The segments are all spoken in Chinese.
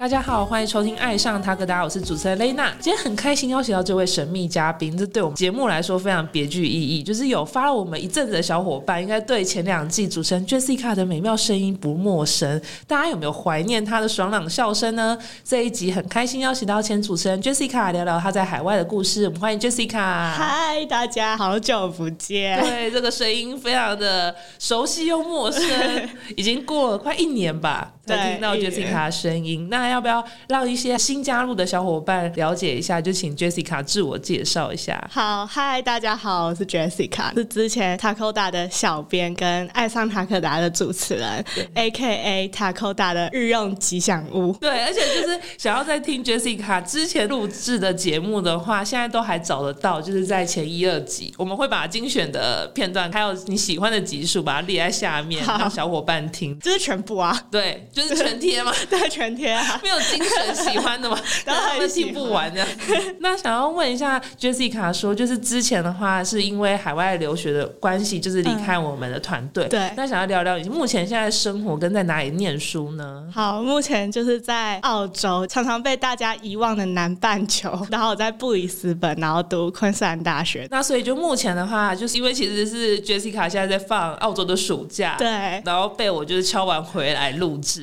大家好，欢迎收听《爱上塔克达》，我是主持人雷娜。今天很开心邀请到这位神秘嘉宾，这对我们节目来说非常别具意义。就是有发了我们一阵子的小伙伴，应该对前两季主持人 Jessica 的美妙声音不陌生。大家有没有怀念她的爽朗笑声呢？这一集很开心邀请到前主持人 Jessica 聊聊她在海外的故事。我们欢迎 Jessica。嗨，大家好久不见。对，这个声音非常的熟悉又陌生，已经过了快一年吧，才对听到 Jessica 的声音。那要不要让一些新加入的小伙伴了解一下？就请 Jessica 自我介绍一下。好，嗨，大家好，我是 Jessica，是之前 Takoda 的小编跟爱上塔可达的主持人，A K A Takoda 的日用吉祥物。对，而且就是想要在听 Jessica 之前录制的节目的话，现在都还找得到，就是在前一二集，我们会把精选的片段，还有你喜欢的集数，把它列在下面，让小伙伴听。这是全部啊，对，就是全贴嘛。对，全贴啊。没有精神喜欢的嘛，然后他们听不完的。那想要问一下 Jessica 说，就是之前的话是因为海外留学的关系，就是离开我们的团队、对那想要聊聊你目前现在生活跟在哪里念书呢？好，目前就是在澳洲，常常被大家遗忘的南半球，然后我在布里斯本，然后读昆士兰大学。那所以就目前的话，就是因为其实是 Jessica 现在在放澳洲的暑假，对然后被我就是敲完回来录制，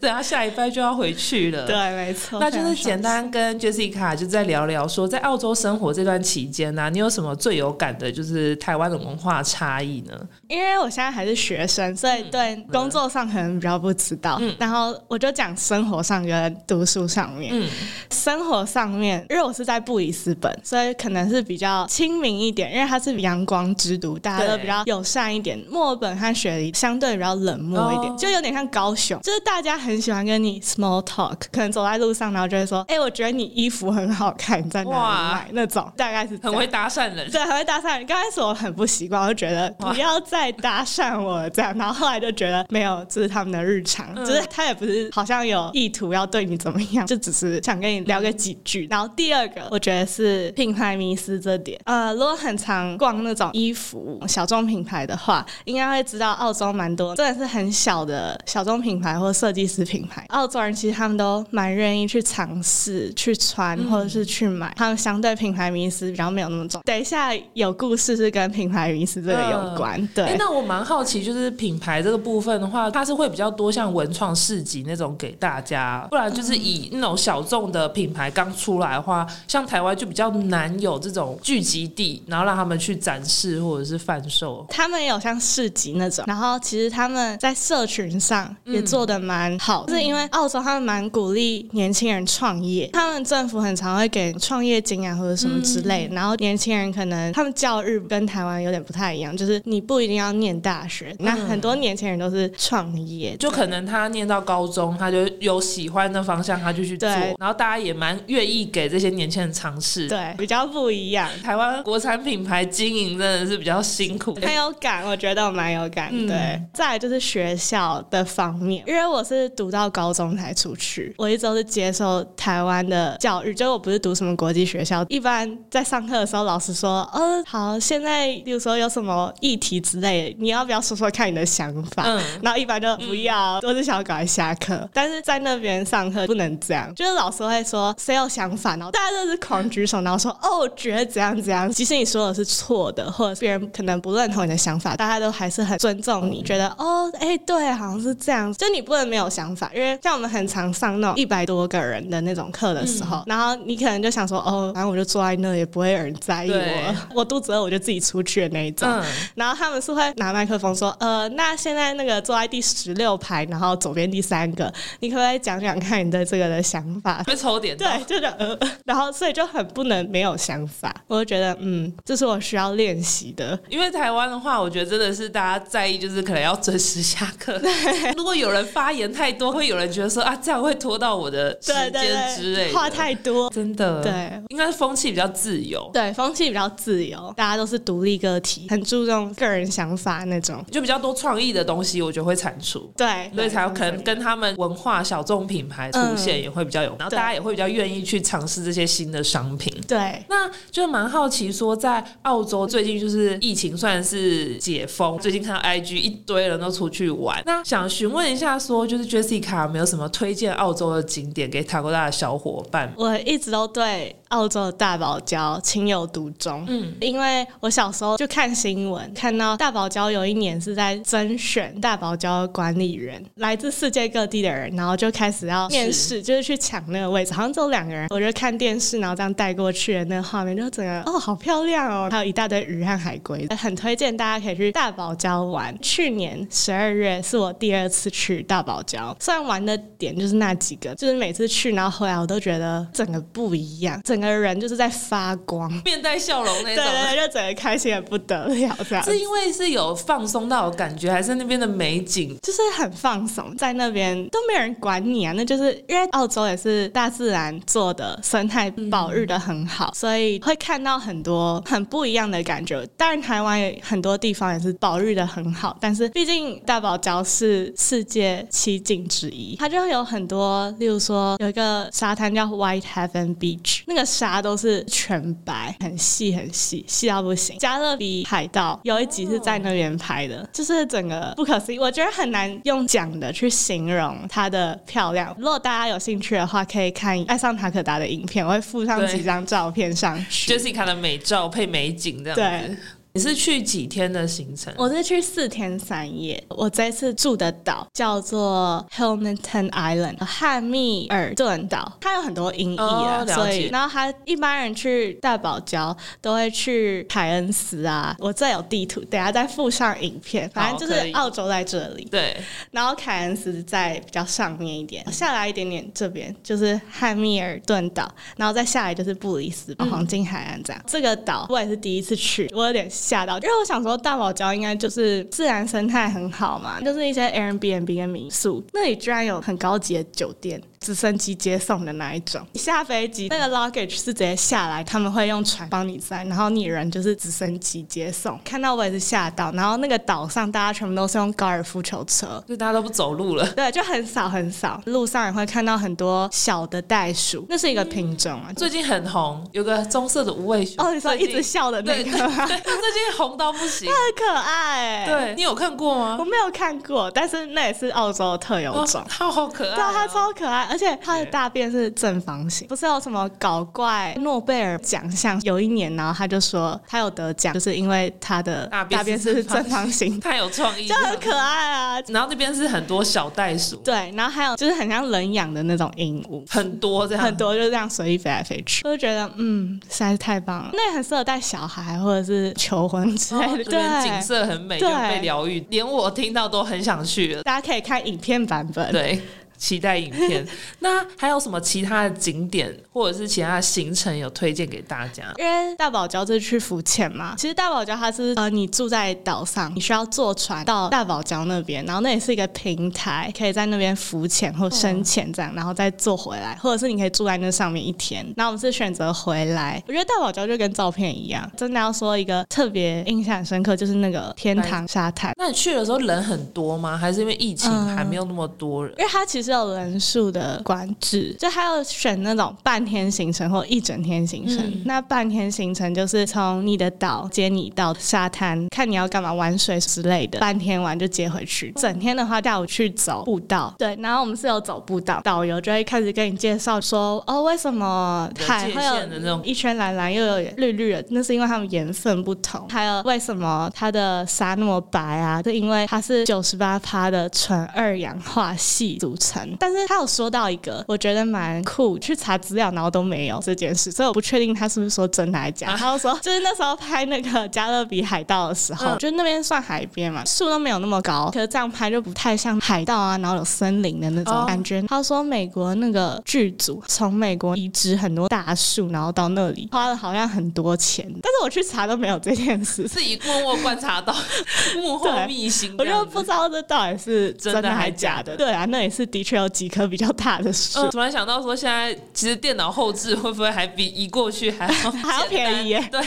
对，他下礼拜就要回去了，对，没错。那就是简单跟 Jessica 就在聊聊说，在澳洲生活这段期间呢、你有什么最有感的，就是台湾的文化差异呢？因为我现在还是学生，所以对工作上可能比较不知道。然后我就讲生活上跟读书上面。嗯生活上面，因为我是在布里斯本，所以可能是比较亲民一点，因为它是阳光之都，大家都比较友善一点。墨尔本和雪梨相对比较冷漠一点，哦就有点像高雄，就是大家很喜欢跟你 small talk，可能走在路上，然后就会说：“哎、我觉得你衣服很好看，你在哪哇里买？”那种大概是很会搭讪人。对，很会搭讪人。刚开始我很不习惯，我就觉得不要再搭讪我了这样，然后后来就觉得没有，这是他们的日常，嗯就是他也不是好像有意图要对你怎么样，就只是想跟你聊个几句。然后第二个，我觉得是品牌迷思这点。呃，如果很常逛那种衣服小众品牌的话，应该会知道澳洲蛮多真的是很小的小众品牌或设计师品牌，澳洲人其实他们都蛮愿意去尝试、去穿或者是去买，他们相对品牌迷思比较没有那么重。等一下有故事是跟品牌迷思这个有关，哎、对。那我蛮好奇，就是品牌这个部分的话，它是会比较多像文创市集那种给大家，不然就是以那种小众的品牌刚出来的话，像台湾就比较难有这种聚集地，然后让他们去展示或者是贩售。他们也有像市集那种，然后其实他们在社群上也做的蛮好，就是因为澳洲他们蛮鼓励年轻人创业，他们政府很常会给创业金啊或者什么之类的，然后年轻人可能他们教育跟台湾有点不太一样，就是你不一定要念大学，那很多年轻人都是创业，就可能他念到高中，他就有喜欢的方向，他就去做，然后大家也蛮愿意给这些年轻人尝试。，对比较不一样。台湾国产品牌经营真的是比较辛苦。很有感，我觉得我蛮有感。嗯对，再来就是学校的方面，因为我是读到高中才出去，我一直都是接受台湾的教育，就是我不是读什么国际学校。一般在上课的时候，老师说：“呃，好，现在比如说有什么议题之类的，你要不要说说看你的想法？”嗯然后一般就不要，我是想要赶快下课。但是在那边上课不能这样，就是老师会说谁有想法，然后大家都是狂举手，然后说哦，我觉得怎样怎样。即使你说的是错的，或者别人可能不认同你的想法，大家都还是很尊重你，觉得哦，哎，对，好像是这样。就你不能没有想法，因为像我们很常上那种一百多个人的那种课的时候，然后你可能就想说哦，反正我就坐在那，也不会有人在意我，我肚子饿我就自己出去的那一种。嗯，然后他们是会拿麦克风说，呃，那现在那个坐在第十六排，然后左边第三个，你可不可以讲讲看你的这个的想法？被抽点。对，就是呃，然后所以就很不能没有想法。我就觉得，嗯，这是我需要练习的。因为台湾的话，我觉得真的是大家在意，就是可能要准时下课。如果有人发言太多，会有人觉得说啊，这样会拖到我的时对对间之类的。话太多。真的，对，应该是风气比较自由，对，风气比较自由，大家都是独立个体，很注重个人想法那种。就比较多创意的东西，我觉得会产出。对，所以才有可能跟他们文化小众品牌出现也会比较有，然后大家也会比较愿意去尝试这些新的商品。对。那就蛮好奇，说在澳洲最近就是疫情算是解封，最近看到 IG 一堆人都出去玩，版。那想询问一下，说就是 Jessica 有没有什么推荐澳洲的景点给塔哥大的小伙伴？我一直都对澳洲的大堡礁情有独钟，嗯，因为我小时候就看新闻，看到大堡礁有一年是在甄选大堡礁的管理员，来自世界各地的人，然后就开始要面试，就是去抢那个位置，好像只有两个人。我就看电视，然后这样带过去的那个画面，就整个哦，好漂亮哦，还有一大堆鱼和海龟，很推荐大家可以去大堡礁玩。去年十二月是我第二次去大堡礁，虽然玩的点就是那几个，就是每次去然后回来我都觉得整个不一样，整个人就是在发光，面带笑容那种，对对，就整个开心的不得了。这样是因为是有放松到的感觉，还是那边的美景就是很放松，在那边都没有人管你啊？那就是因为澳洲也是大自然做的生态保育的很好，所以会看到很多很不一样的感觉。当然，台湾也很多地方也是保育的很好，但是毕竟大堡礁是世界七景之一，它就会有很多，例如说有一个沙滩叫 White Heaven Beach，那个沙都是全白，很细很细，细到不行。加勒比海盗有一集是在那边拍的，就是整个不可思议，我觉得很难用讲的去形容它的漂亮。如果大家有兴趣的话，可以看爱上塔可达的影片，我会附上几张照片上去，Jessica 的美照配美景这样子。你是去几天的行程？我是去四天三夜。我这次住的岛叫做 Hamilton Island，汉密尔顿岛。它有很多音译啊，所以然后它一般人去大堡礁都会去凯恩斯啊。我这有地图，等下再附上影片。反正就是澳洲在这里，对。然后凯恩斯在比较上面一点，下来一点点这边就是汉密尔顿岛，然后再下来就是布里斯班黄金海岸这样。这个岛我也是第一次去，我有点。吓到，因为我想说大堡礁应该就是自然生态很好嘛，就是一些 Airbnb 跟民宿，那里居然有很高级的酒店。直升机接送的那一种，下飞机那个 luggage 是直接下来，他们会用船帮你载，然后你人就是直升机接送。看到我也是吓到，然后那个岛上大家全部都是用高尔夫球车，就大家都不走路了。对，就很少很少，路上也会看到很多小的袋鼠，那是一个品种啊，最近很红，有个棕色的无尾熊。哦，你说一直笑的那个，对，最近红到不行，它很可爱。对你有看过吗？我没有看过，但是那也是澳洲的特有种，它好可爱，对，它超可爱。而且它的大便是正方形，不是有什么搞怪诺贝尔奖项？有一年，然后他就说他有得奖，就是因为他的大便是正方形，太有创意，就很可爱啊。然后那边是很多小袋鼠，对，然后还有就是很像人养的那种鹦鹉，很多这样，很多就这样随意飞来飞去，我就觉得嗯，实在是太棒了。那也很适合带小孩或者是求婚之类的，对，景色很美，就被疗愈，连我听到都很想去了。大家可以看影片版本，对。期待影片，那还有什么其他的景点或者是其他的行程有推荐给大家？因为大堡礁是去浮潜嘛，其实大堡礁它是呃，你住在岛上，你需要坐船到大堡礁那边，然后那也是一个平台，可以在那边浮潜或深潜这样，然后再坐回来，或者是你可以住在那上面一天。那我们是选择回来，我觉得大堡礁就跟照片一样，真的要说一个特别印象深刻，就是那个天堂沙滩。那你去的时候人很多吗？还是因为疫情还没有那么多人？因为它其实。有人数的管制，就还要选那种半天行程或一整天行程。那半天行程就是从你的岛接你到沙滩，看你要干嘛玩水之类的，半天玩就接回去。整天的话，带我去走步道。对，然后我们是有走步道，导游就会开始跟你介绍说，哦，为什么海会有那种一圈蓝蓝又有绿绿的？那是因为它们颜色不同。还有为什么它的沙那么白啊？是因为它是九十八趴的纯二氧化系组成。但是他有说到一个，我觉得蛮酷，去查资料然后都没有这件事，所以我不确定他是不是说真的还是假。他就说，就是那时候拍那个加勒比海盗的时候，就那边算海边嘛，树都没有那么高，可是这样拍就不太像海盗啊，然后有森林的那种感觉。他说美国那个剧组从美国移植很多大树，然后到那里花了好像很多钱，但是我去查都没有这件事，自己默默观察到 幕后秘辛，我就不知道这到底是真的还是假的。对啊，那也是的确有几棵比较大的树，嗯，突然想到说，现在其实电脑后置会不会还比移过去还要 还要便宜耶？对，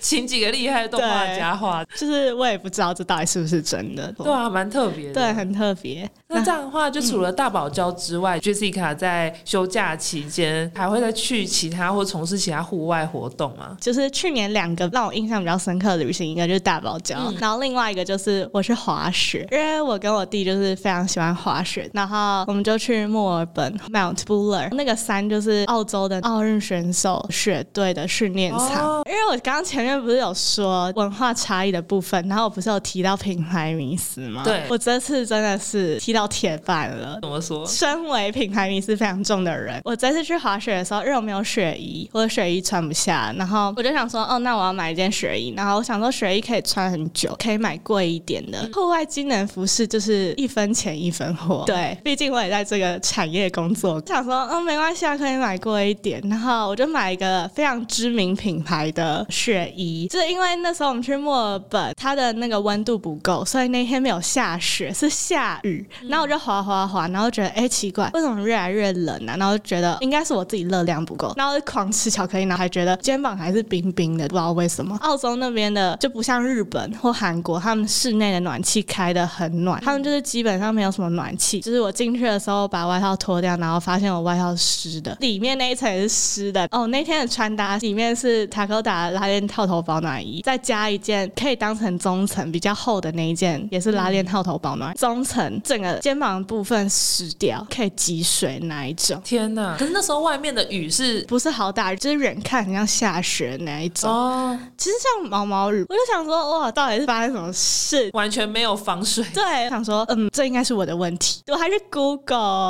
请几个厉害的动画家画，就是我也不知道这到底是不是真的。对啊，蛮特别的，对，很特别。那这样的话，就除了大堡礁之外，Jessica 在休假期间还会再去其他或从事其他户外活动吗？就是去年两个让我印象比较深刻的旅行，一个就是大堡礁，然后另外一个就是我去滑雪，因为我跟我弟就是非常喜欢滑雪，然后我们就去墨尔本 Mount Buller 那个山，就是澳洲的奥运选手雪队的训练场。因为我刚刚前面不是有说文化差异的部分，然后我不是有提到品牌迷思吗？对，我这次真的是踢到铁板了。怎么说？身为品牌迷思非常重的人，我这次去滑雪的时候，因为我没有雪衣，我的雪衣穿不下，然后我就想说，哦，那我要买一件雪衣。然后我想说，雪衣可以穿很久，可以买贵一点的。户外机能服饰就是一分钱一分货，对，毕竟我也在这个产业工作。想说，嗯，没关系啊，可以买贵一点。然后我就买一个非常知名品牌的雪衣，就是因为那时候我们去墨尔本，它的那个温度不够，所以那天没有下雪，是下雨。然后我就滑滑滑，然后觉得，哎，奇怪，为什么越来越冷啊？然后觉得应该是我自己热量不够，然后狂吃巧克力，然后还觉得肩膀还是冰冰的，不知道为什么。澳洲那边的就不像日本或韩国，他们室内的暖气开的很暖，他们就是基本上没有什么暖气。就是我进去的时候把外套脱掉，然后发现我外套湿的，里面那一层也是湿的。哦，那天的穿搭里面是塔科达拉链套头保暖衣，再加一件可以当成中层比较厚的那一件，也是拉链套头保暖。中层整个肩膀部分湿掉，可以积水那一种。天哪！可是那时候外面的雨是不是好大？就是远看很像下雪那一种。哦，其实像毛毛雨，我就想说，哇，到底是发生什么事？完全没有防水。对，想说，嗯，这应该是我的问题。我还是 Google，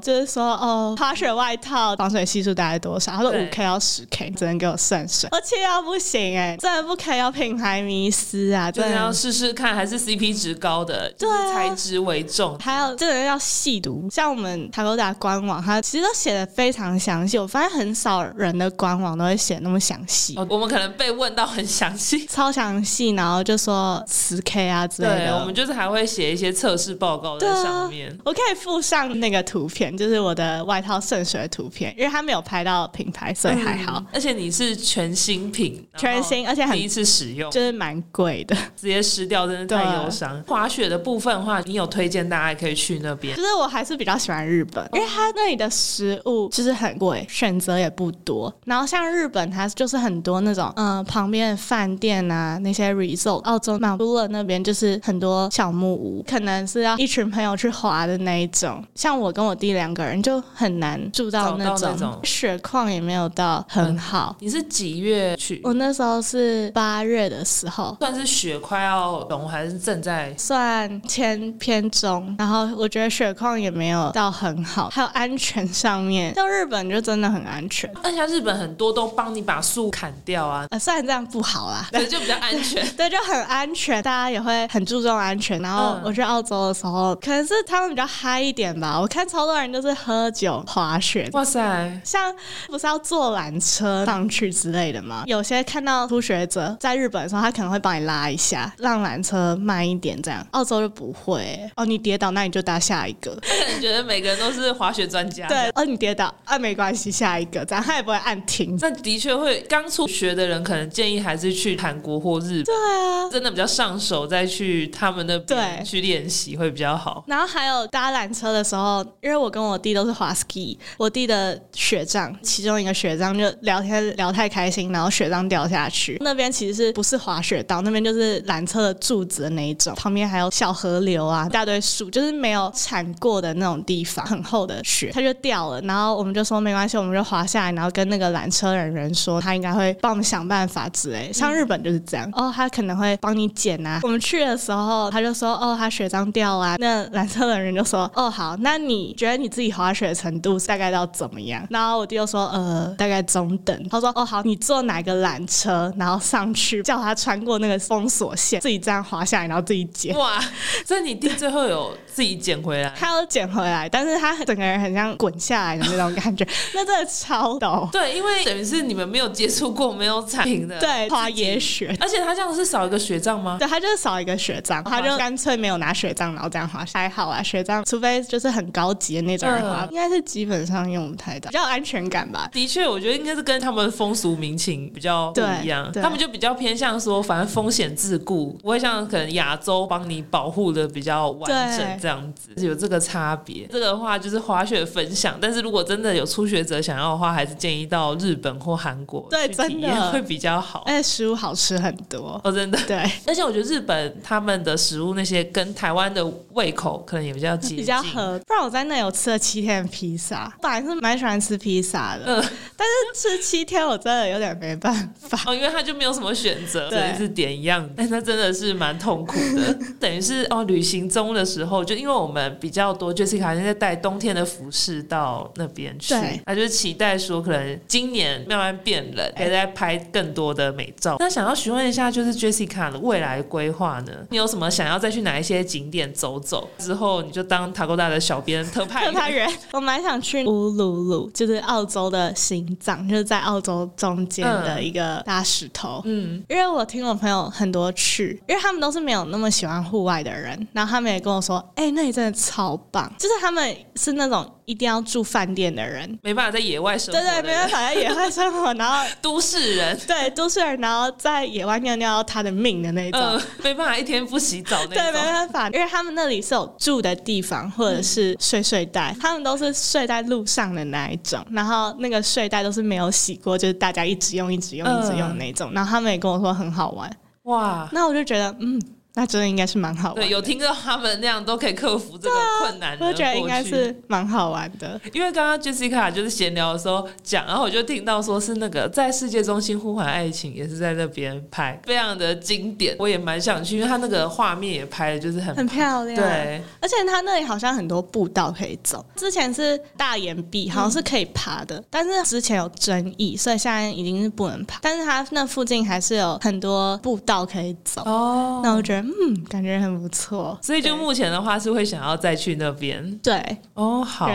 就是说，哦，滑雪外套防水系数大概多少？他说五 K 到十 K，只能给我算水。而且要不行哎，真的不可以有品牌迷失啊！真的要试试看，还是 CP 值高的，就是材质为重。还有，真的要细读。像我们塔罗达官网，它其实都写的非常详细。我发现很少人的官网都会写那么详细。我们可能被问到很详细，超详细，然后就说十 K 啊之类的。对，我们就是还会写一些测试报告在上面。我可以附上那个图片，就是我的外套渗水的图片，因为它没有拍到品牌，所以还好。而且你是全新品，全新，而且第一次使用，就是蛮贵的，直接湿掉真的太忧伤。滑雪的部分的话，你有推荐大家可以去那边？就是我还是比较喜欢日本，因为它那里的食物就是很贵，选择也不多。然后像日本，它就是很多那种嗯旁边的饭店啊，那些 resort，澳洲马布勒那边就是很多小木屋，可能是要一群朋友去滑的那一种。像我跟我弟两个人就很难住到那种，雪况也没有到很好。你是几月去？我那时候是八月的时候，算是雪快要融还是正在？算偏偏中。然后我觉得雪况也没有到很好，还有安全上面，像日本就真的很安全。而且日本很多都帮你把树砍掉啊，虽然这样不好啦，对，就比较安全。对，就很安全，大家也会很注重安全。然后我去澳洲的时候，可能是他们比较嗨一点吧。我看超多人都是喝酒滑雪，哇塞！像不是要坐缆车上去之类的吗？有些看到初学者在日本的时候，他可能会帮你拉一下，让缆车慢一点这样。澳洲就不会哦，你跌倒那你就搭下一个。他可能觉得每个人都是滑雪专家。对，哦，你跌倒啊，没关系，下一个这样，他也不会按停。那的确会，刚初学的人可能建议还是去韩国或日本。对啊，真的比较上手，再去他们的对去练习会比较好。然后还有搭缆车的时候，因为我跟我弟都是滑 ski，我弟的雪杖，其中一个雪杖就聊天聊太开心，然后雪杖掉下去。那边其实是不是滑雪道？那边就是缆车的柱子的那一种，旁边还有小河流啊，一大堆树，就是没有铲过的那种地方，很厚的雪，它就掉了。然后我们就说没关系，我们就滑下来，然后跟那个缆车人员说，他应该会帮我们想办法之类。像日本就是这样，哦，他可能会帮你捡啊。我们去的时候，他就说，哦，他雪杖掉啊。那缆车的人就说，哦，好，那你觉得你自己滑雪的程度大概到怎么样？然后我弟就说，呃，大概中等。他说，哦，好，你坐哪个缆车，然后上去，叫他穿过那个封锁线，自己这样滑下来，然后自己捡。哇，所以你弟最后有自己捡回来？他有捡回来，但是他整个人很像滚下来的那种感觉，那真的超陡。对，因为等于是你们没有接触过没有踩平的，对，滑野雪。而且他这样是少一个雪杖吗？对，他就是少一个雪杖，他就干脆没有拿雪杖，然后这样滑。还好啊，雪杖，除非就是很很高级的那种人的话，嗯应该是基本上用不太到，比较安全感吧。的确，我觉得应该是跟他们风俗民情比较不一样，他们就比较偏向说，反正风险自顾，不会像可能亚洲帮你保护的比较完整这样子，有这个差别。这个的话就是滑雪分享，但是如果真的有初学者想要的话，还是建议到日本或韩国对真的会比较好。而且食物好吃很多。哦，真的。对，而 且我觉得日本他们的食物那些跟台湾的胃口可能也比较接近，比较合。不然我在那有吃了七天的披萨，本来是蛮喜欢吃披萨的，嗯但是吃七天我真的有点没办法。哦，因为他就没有什么选择，对是点一样，但 那真的是蛮痛苦的。等于是哦，旅行中的时候，就因为我们比较多，Jessica 现在带冬天的服饰到那边去，他就是期待说，可能今年慢慢变冷，可以再拍更多的美照。那想要询问一下，就是 Jessica 的未来规划呢？你有什么想要再去哪一些景点走走？之后你就当塔沟大的小编特派特派员，我蛮想去乌鲁鲁，就是澳洲的心脏，就是在澳洲中间的一个大石头。嗯，因为我听我朋友很多去，因为他们都是没有那么喜欢户外的人，然后他们也跟我说，哎、那里真的超棒，就是他们是那种一定要住饭店的人，没办法在野外生活，对对，没办法在野外生活，然后 都市人。对都市人，然后在野外尿尿他的命的那种。嗯，没办法，一天不洗澡那 对，没。办法，因为他们那里是有住的地方，或者是睡睡袋，他们都是睡在路上的那一种，然后那个睡袋都是没有洗过，就是大家一直用、一直用、一直用的那种。然后他们也跟我说很好玩，哇，那我就觉得，嗯，那真的应该是蛮好玩的。对，有听到他们那样都可以克服这个困难的我觉得应该是蛮好玩的。因为刚刚 Jessica 就是闲聊的时候讲，然后我就听到说是那个在世界中心呼唤爱情也是在那边拍，非常的经典，我也蛮想去，因为他那个画面也拍的就是很很漂亮，，对，而且他那里好像很多步道可以走。之前是大岩壁，好像是可以爬的，但是之前有争议，所以现在已经是不能爬。但是他那附近还是有很多步道可以走。哦，那我觉得，嗯，感觉很不错。所以就目前的话是会想要再去那边对，哦，好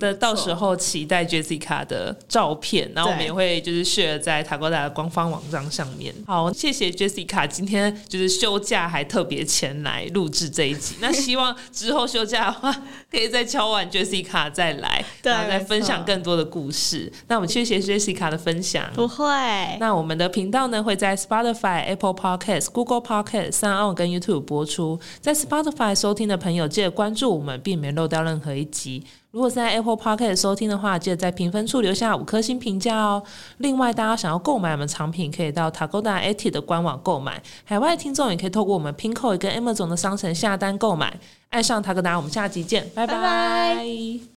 的，到时候期待 Jessica 的照片，然后我们也会就是 share 在塔哥达的官方网站上面。好，谢谢 Jessica 今天就是休假还特别前来录制这一集。那希望之后休假的话，可以再敲完 Jessica 再来，对然后再分享更多的故事。那我们谢谢 Jessica 的分享。不会。那我们的频道呢会在 Spotify、Apple Podcast、Google Podcast、三跟 YouTube 播出。在 Spotify 收听的朋友，记得关注我们，避免漏掉任何一集。如果是在 Apple Podcast 收听的话，记得在评分处留下五颗星评价哦。另外，大家想要购买我们产品，可以到 Tagoda AT 的官网购买。海外听众也可以透过我们 Pinko 跟 Amazon 的商城下单购买。爱上塔格达，我们下集见，拜拜